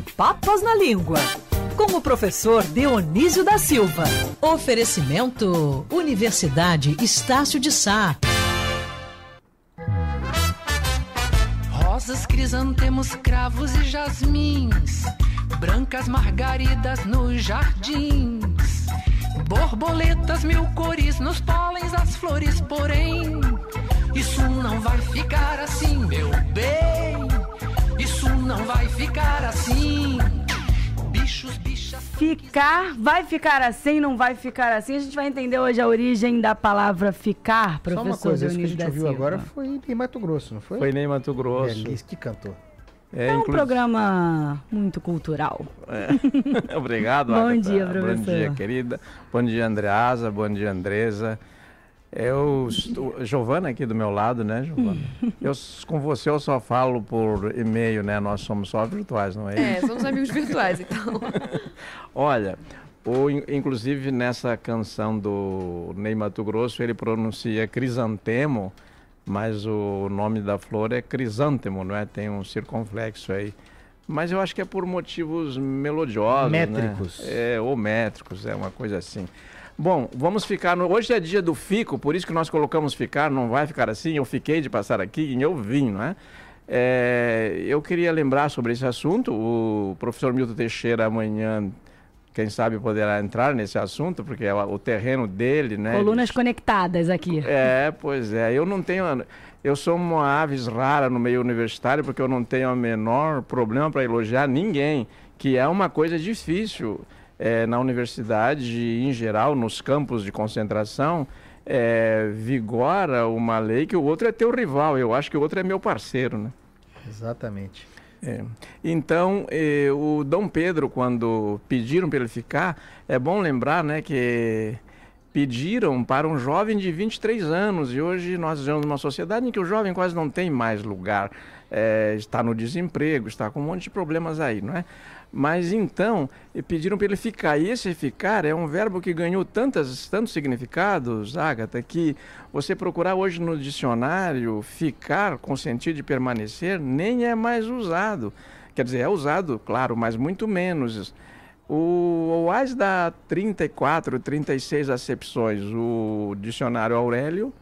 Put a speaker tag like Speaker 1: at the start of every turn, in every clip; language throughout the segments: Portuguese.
Speaker 1: Papas na Língua. Com o professor Dionísio da Silva. Oferecimento: Universidade Estácio de Sá.
Speaker 2: Rosas, crisantemos, cravos e jasmins. Brancas margaridas nos jardins. Borboletas, mil cores nos pólens, as flores, porém. Isso não vai ficar assim, meu bem. Isso não vai ficar assim.
Speaker 3: Ficar, vai ficar assim, não vai ficar assim. A gente vai entender hoje a origem da palavra ficar, professor
Speaker 4: Só uma coisa, isso que a gente ouviu
Speaker 3: Silva.
Speaker 4: agora foi em Mato Grosso, não foi?
Speaker 5: Foi nem Mato Grosso.
Speaker 4: Belíssimo, que cantor.
Speaker 5: É,
Speaker 3: É um
Speaker 5: inclu-
Speaker 3: programa muito cultural.
Speaker 5: É. Obrigado,
Speaker 3: Bom
Speaker 5: Agatha.
Speaker 3: dia,
Speaker 5: Bom
Speaker 3: professor.
Speaker 5: dia, querida. Bom dia, Andreasa. Bom dia, Andresa. Eu estou... Giovana aqui do meu lado, né, Giovana? Eu, com você eu só falo por e-mail, né? Nós somos só virtuais, não é isso?
Speaker 6: É, somos amigos virtuais, então.
Speaker 5: Olha, o, in- inclusive nessa canção do Ney Mato Grosso, ele pronuncia crisantemo, mas o nome da flor é crisântemo, não é? Tem um circunflexo aí. Mas eu acho que é por motivos melodiosos,
Speaker 4: Métricos.
Speaker 5: Né? É, ou métricos, é uma coisa assim. Bom, vamos ficar no... Hoje é dia do fico, por isso que nós colocamos ficar, não vai ficar assim, eu fiquei de passar aqui e eu vim, não é? É, eu queria lembrar sobre esse assunto, o professor Milton Teixeira amanhã, quem sabe poderá entrar nesse assunto, porque é o o terreno dele, né?
Speaker 3: Colunas conectadas aqui.
Speaker 5: É, pois é. Eu não tenho. Eu sou uma aves rara no meio universitário porque eu não tenho o menor problema para elogiar ninguém, que é uma coisa difícil é, na universidade em geral, nos campos de concentração. É, vigora uma lei que o outro é teu rival. Eu acho que o outro é meu parceiro, né?
Speaker 4: Exatamente.
Speaker 5: É. Então, eh, o Dom Pedro, quando pediram para ele ficar, é bom lembrar né, que pediram para um jovem de 23 anos e hoje nós vivemos numa sociedade em que o jovem quase não tem mais lugar, eh, está no desemprego, está com um monte de problemas aí, não é? Mas então, pediram para ele ficar. E esse ficar é um verbo que ganhou tantas, tantos significados, Agatha, que você procurar hoje no dicionário, ficar com sentido de permanecer, nem é mais usado. Quer dizer, é usado, claro, mas muito menos. O OAS dá 34, 36 acepções. O dicionário Aurélio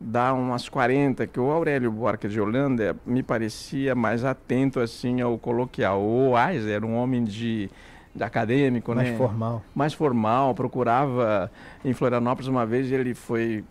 Speaker 5: dá umas 40, que o Aurélio Buarque de Holanda me parecia mais atento assim ao coloquial. O OAS era um homem de, de acadêmico,
Speaker 4: Mais
Speaker 5: né?
Speaker 4: formal.
Speaker 5: mais formal, procurava em Florianópolis uma vez ele foi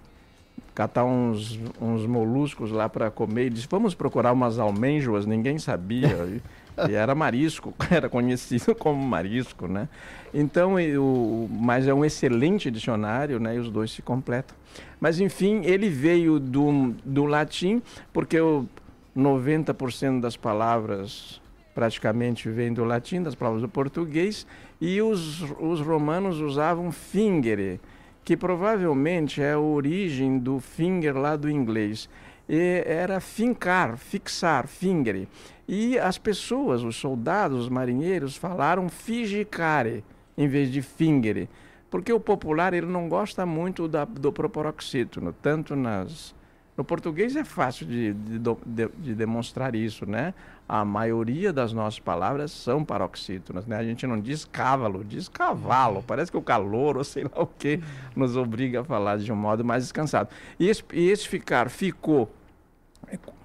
Speaker 5: catar uns, uns moluscos lá para comer e disse vamos procurar umas almenjoas ninguém sabia e, era marisco era conhecido como marisco né? Então e o mas é um excelente dicionário né? E os dois se completam. Mas enfim ele veio do, do latim porque o 90% das palavras praticamente vem do latim, das palavras do português, e os, os romanos usavam fingere, que provavelmente é a origem do finger lá do inglês. Era fincar, fixar, fingere. E as pessoas, os soldados, os marinheiros, falaram figicare em vez de fingere, porque o popular ele não gosta muito da, do proparoxítono, tanto nas no português é fácil de, de, de- de demonstrar isso, né? A maioria das nossas palavras são paroxítonas, né? A gente não diz cavalo, diz cavalo. Parece que o calor ou sei lá o que nos obriga a falar de um modo mais descansado. E esse, e esse ficar ficou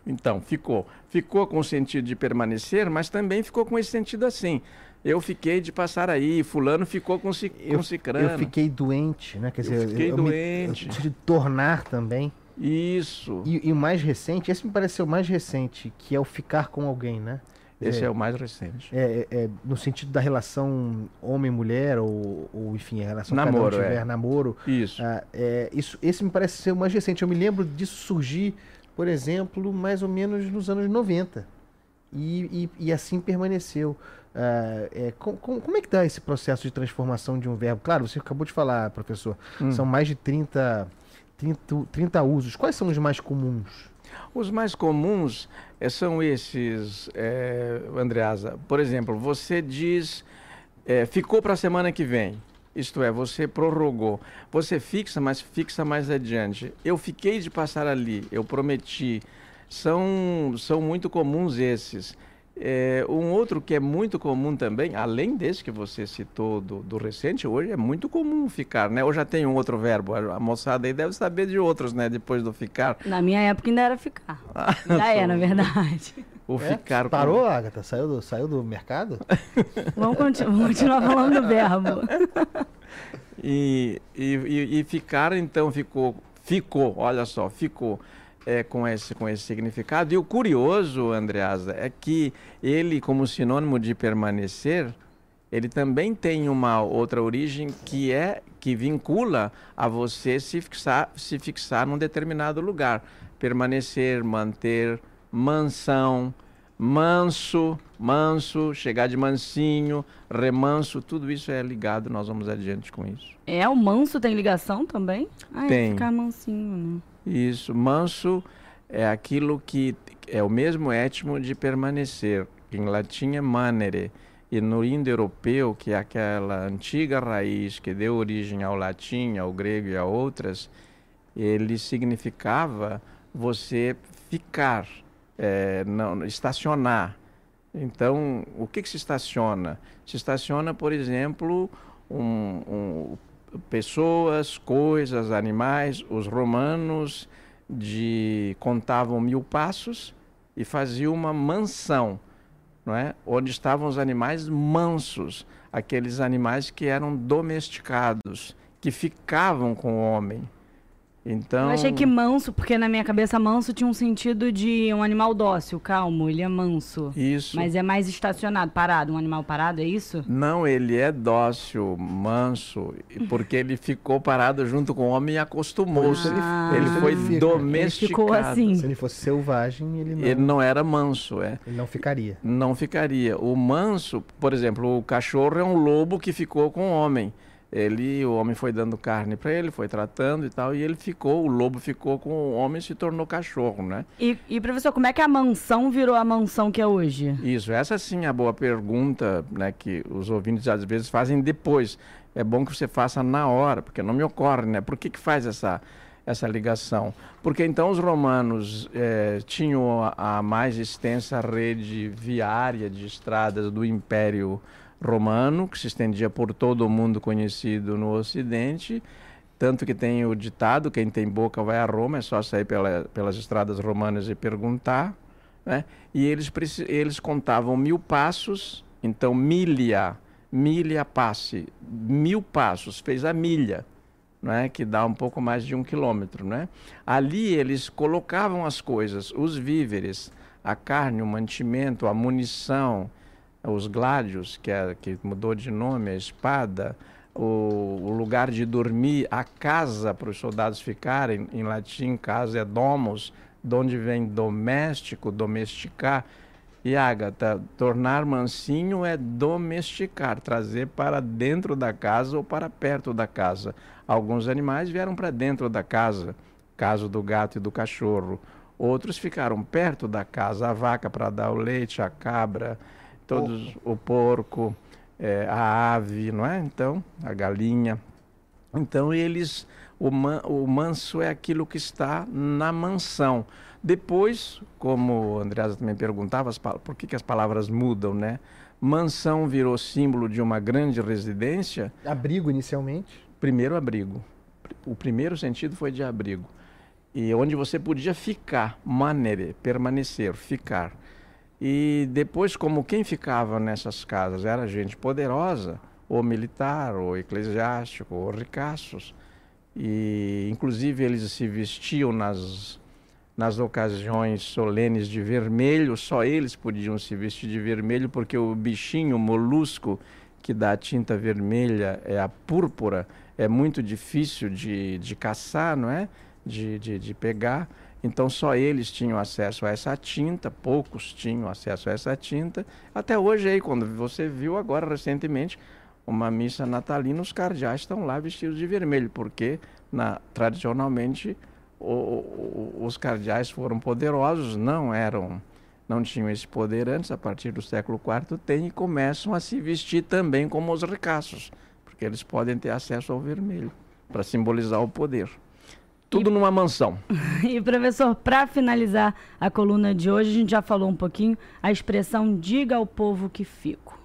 Speaker 5: então, ficou. Ficou com o sentido de permanecer, mas também ficou com esse sentido assim. Eu fiquei de passar aí, fulano ficou com, ci, com cicrano.
Speaker 4: Eu fiquei doente, né? Quer
Speaker 5: Eu
Speaker 4: dizer,
Speaker 5: fiquei
Speaker 4: me-
Speaker 5: doente.
Speaker 4: eu tive de tornar também.
Speaker 5: Isso.
Speaker 4: E, e o mais recente, esse me pareceu o mais recente, que é o ficar com alguém, né?
Speaker 5: Esse
Speaker 4: dizer,
Speaker 5: é o mais recente.
Speaker 4: É, é, é, no sentido da relação homem-mulher, ou, ou enfim, a relação que
Speaker 5: Namoro,
Speaker 4: cada um tiver,
Speaker 5: é.
Speaker 4: namoro.
Speaker 5: Isso.
Speaker 4: Ah, é, isso, esse me parece ser o mais recente. Eu me lembro disso surgir, por exemplo, mais ou menos nos anos 90. E, e, e assim permaneceu. Ah, é, com- com- como é que dá esse processo de transformação de um verbo? Claro, você acabou de falar, professor,
Speaker 5: Hum.
Speaker 4: são mais de 30, 30, 30 usos. Quais são os mais comuns?
Speaker 5: Os mais comuns eh, são esses, eh, Andreasa. Por exemplo, você diz eh, ficou para a semana que vem. Isto é, você prorrogou. Você fixa, mas fixa mais adiante. Eu fiquei de passar ali, eu prometi. São, são muito comuns esses. É, um outro que é muito comum também, além desse que você citou do, do recente, hoje é muito comum ficar, né? Hoje já tem um outro verbo, a, a moçada aí deve saber de outros, né? Depois do ficar.
Speaker 3: Na minha época ainda era ficar. Ainda é, na verdade.
Speaker 5: O
Speaker 4: É?
Speaker 5: ficar com-
Speaker 4: Parou, Agatha? Saiu do, saiu do mercado?
Speaker 3: Vamos, conti- vamos continuar falando do verbo.
Speaker 5: E, e, e- e ficar, então, ficou, ficou, olha só, ficou é, com, esse, com esse significado. E o curioso, Andreasa, é que ele, como sinônimo de permanecer, ele também tem uma outra origem que é que vincula a você se fixar, se fixar num determinado lugar. Permanecer, manter, mansão, manso, manso, chegar de mansinho, remanso, tudo isso é ligado, nós vamos adiante com isso.
Speaker 3: É, o manso tem ligação também? Ah,
Speaker 5: Tem.
Speaker 3: ficar mansinho, né?
Speaker 5: Isso, manso é aquilo que é o mesmo étimo de permanecer. Em latim é manere. E no indo-europeu, que é aquela antiga raiz que deu origem ao latim, ao grego e a outras, ele significava você ficar, eh, não, estacionar. Então, o que, que se estaciona? Se estaciona, por exemplo, um- um- pessoas, coisas, animais. Os romanos de, contavam mil passos e faziam uma mansão, não é? onde estavam os animais mansos, aqueles animais que eram domesticados, que ficavam com o homem. Então,
Speaker 3: Eu achei que manso, porque na minha cabeça manso tinha um sentido de um animal dócil, calmo, ele é manso.
Speaker 5: isso.
Speaker 3: Mas é mais estacionado, parado, um animal parado, é isso?
Speaker 5: Não, ele é dócil, manso, e porque ele ficou parado junto com o homem e acostumou-se.
Speaker 3: Ah.
Speaker 5: ele foi
Speaker 4: Ele fica-
Speaker 3: Ele
Speaker 5: domesticado.
Speaker 3: ficou assim.
Speaker 4: Se ele fosse selvagem, ele não,
Speaker 5: Ele não era manso, é.
Speaker 4: ele não ficaria.
Speaker 5: Não ficaria. O manso, por exemplo, o cachorro é um lobo que ficou com o homem. Ele, o homem foi dando carne para ele, foi tratando e tal, e ele ficou, o lobo ficou com o homem e se tornou cachorro, né?
Speaker 3: E, e professor, como é que a mansão virou a mansão que é hoje?
Speaker 5: Isso, essa sim é a boa pergunta, né, que os ouvintes às vezes fazem depois. É bom que você faça na hora, porque não me ocorre, né? Por que, que faz essa, essa ligação? Porque então os romanos eh, tinham a, a mais extensa rede viária de estradas do Império Romano, que se estendia por todo o mundo conhecido no Ocidente. Tanto que tem o ditado: quem tem boca vai a Roma, é só sair pela, pelas estradas romanas e perguntar. Né? E eles, eles contavam mil passos, então milha, milha passe, mil passos, fez a milha, né? que dá um pouco mais de um quilômetro. Né? Ali eles colocavam as coisas, os víveres, a carne, o mantimento, a munição, os gládios, que, é, que mudou de nome, a espada, o, o lugar de dormir, a casa para os soldados ficarem, em latim, casa é domus, de onde vem doméstico, domesticar. E Ágata, tornar mansinho é domesticar, trazer para dentro da casa ou para perto da casa. Alguns animais vieram para dentro da casa, caso do gato e do cachorro. Outros ficaram perto da casa, a vaca para dar o leite, a cabra, todos o porco, eh, a ave, não é? Então, a galinha. Então eles, o, man- o manso é aquilo que está na mansão. Depois, como o Andreasa também perguntava, por que, que as palavras mudam, né? Mansão virou símbolo de uma grande residência,
Speaker 4: Abrigo inicialmente.
Speaker 5: primeiro abrigo. O primeiro sentido foi de abrigo. E onde você podia ficar, manere, permanecer, ficar. E depois, como quem ficava nessas casas era gente poderosa, ou militar, ou eclesiástico, ou ricaços. E, inclusive, eles se vestiam nas, nas ocasiões solenes de vermelho, só eles podiam se vestir de vermelho, porque o bichinho, o molusco, que dá a tinta vermelha, é a púrpura, é muito difícil de, de caçar, não é? De, de, de pegar. Então só eles tinham acesso a essa tinta, poucos tinham acesso a essa tinta. Até hoje aí, quando você viu agora recentemente uma missa natalina, os cardeais estão lá vestidos de vermelho, porque na, tradicionalmente o- o- os cardeais foram poderosos, não eram, não tinham esse poder antes, a partir do século IV tem e começam a se vestir também como os ricaços, porque eles podem ter acesso ao vermelho para simbolizar o poder. Tudo numa mansão.
Speaker 3: E, professor, para finalizar a coluna de hoje, a gente já falou um pouquinho a expressão diga ao povo que fico.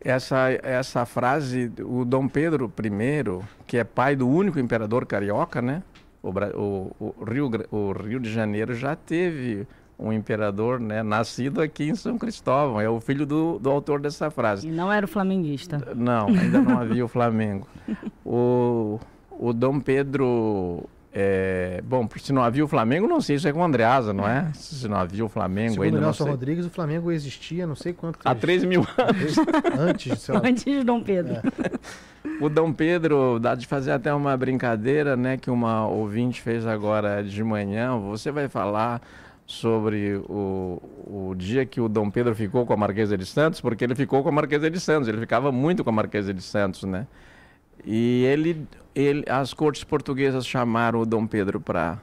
Speaker 5: Essa, essa frase, o Dom Pedro I, que é pai do único imperador carioca, né? O, o, o Rio, o Rio de Janeiro já teve um imperador né, nascido aqui em São Cristóvão. É o filho do, do autor dessa frase.
Speaker 3: E não era o flamenguista.
Speaker 5: Não, ainda não havia o Flamengo. O, o Dom Pedro. É, bom, se não havia o Flamengo, não sei, isso é com o Andreasa, não é? Se não havia o Flamengo
Speaker 4: Segundo
Speaker 5: ainda, não
Speaker 4: Nelson
Speaker 5: sei.
Speaker 4: Rodrigues, o Flamengo existia não sei quanto
Speaker 5: Há 3 mil anos.
Speaker 4: antes, sei lá.
Speaker 3: Antes de Dom Pedro.
Speaker 5: O Dom Pedro, dá de fazer até uma brincadeira, né, que uma ouvinte fez agora de manhã. Você vai falar sobre o, o dia que o Dom Pedro ficou com a Marquesa de Santos, porque ele ficou com a Marquesa de Santos, ele ficava muito com a Marquesa de Santos, né? E ele, ele as cortes portuguesas chamaram o Dom Pedro para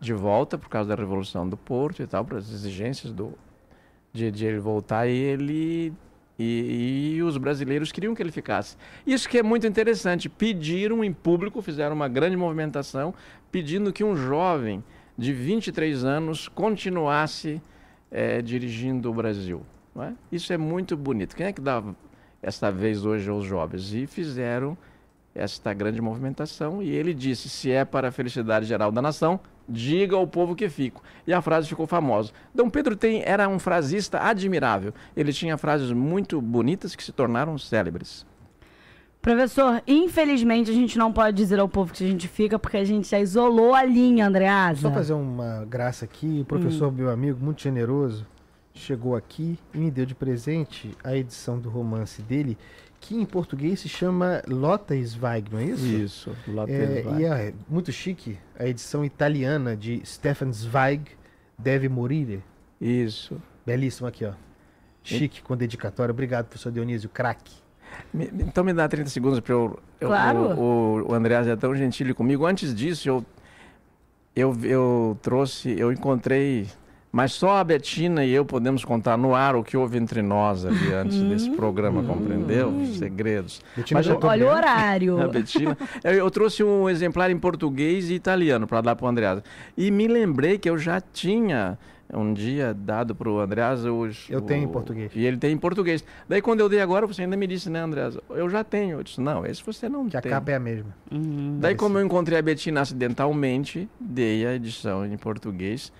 Speaker 5: de volta por causa da Revolução do Porto e tal, para as exigências do de, de ele voltar e ele e, e os brasileiros queriam que ele ficasse. Isso que é muito interessante. Pediram em público, fizeram uma grande movimentação, pedindo que um jovem de 23 anos continuasse eh, dirigindo o Brasil. é? Isso é muito bonito. Quem é que dá essa vez hoje aos jovens? E fizeram esta grande movimentação e ele disse: se é para a felicidade geral da nação, diga ao povo que fico. E a frase ficou famosa. Dom Pedro tem, era um frasista admirável. Ele tinha frases muito bonitas que se tornaram célebres.
Speaker 3: Professor, infelizmente a gente não pode dizer ao povo que a gente fica porque a gente já isolou a linha, Andreasa.
Speaker 4: Só fazer uma graça aqui, o professor, meu amigo, muito generoso, chegou aqui e me deu de presente a edição do romance dele, que em português se chama Lotta Zweig, não é isso?
Speaker 5: Isso.
Speaker 4: É, e é muito chique a edição italiana de Stefan Zweig, Deve Morire.
Speaker 5: Isso.
Speaker 4: Belíssimo aqui, ó. Chique, com dedicatória. Obrigado, professor Dionísio, craque.
Speaker 5: Então me dá 30 segundos para eu, eu.
Speaker 3: Claro.
Speaker 5: O, o, o Andreas é tão gentil comigo. Antes disso, eu, eu, eu trouxe, eu encontrei. Mas só a Betina e eu podemos contar no ar o que houve entre nós ali antes desse programa, compreendeu? Os segredos.
Speaker 4: Betina
Speaker 5: Mas.
Speaker 3: Olha o horário.
Speaker 5: A Betina. Eu, eu trouxe um exemplar em português e italiano para dar para o Andreas. E me lembrei que eu já tinha um dia dado para o Andreas os.
Speaker 4: Eu tenho em
Speaker 5: o-
Speaker 4: português.
Speaker 5: E ele tem em português. Daí quando eu dei agora, você ainda me disse, né, Andreas? Eu já tenho. Eu disse, não, esse você não
Speaker 4: Que a
Speaker 5: tem.
Speaker 4: capa é a mesma.
Speaker 5: Daí como eu encontrei a Betina acidentalmente, dei a edição em português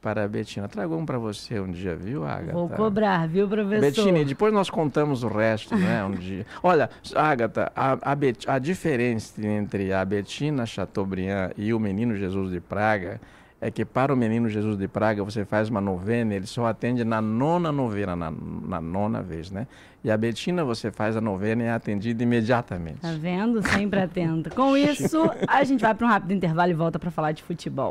Speaker 5: para a Betina. Trago um para você um dia, viu, Agatha?
Speaker 3: Vou cobrar, viu, professor?
Speaker 5: Betina, e depois nós contamos o resto, né, um dia. Olha, Agatha, a, a, Bet- a diferença entre a Betina Chateaubriand e o Menino Jesus de Praga é que para o Menino Jesus de Praga você faz uma novena, ele só atende na nona novena, na, na nona vez, né? E a Betina você faz a novena e é atendida imediatamente.
Speaker 3: Tá vendo? Sempre atenta. Com isso, a gente vai para um rápido intervalo e volta para falar de futebol.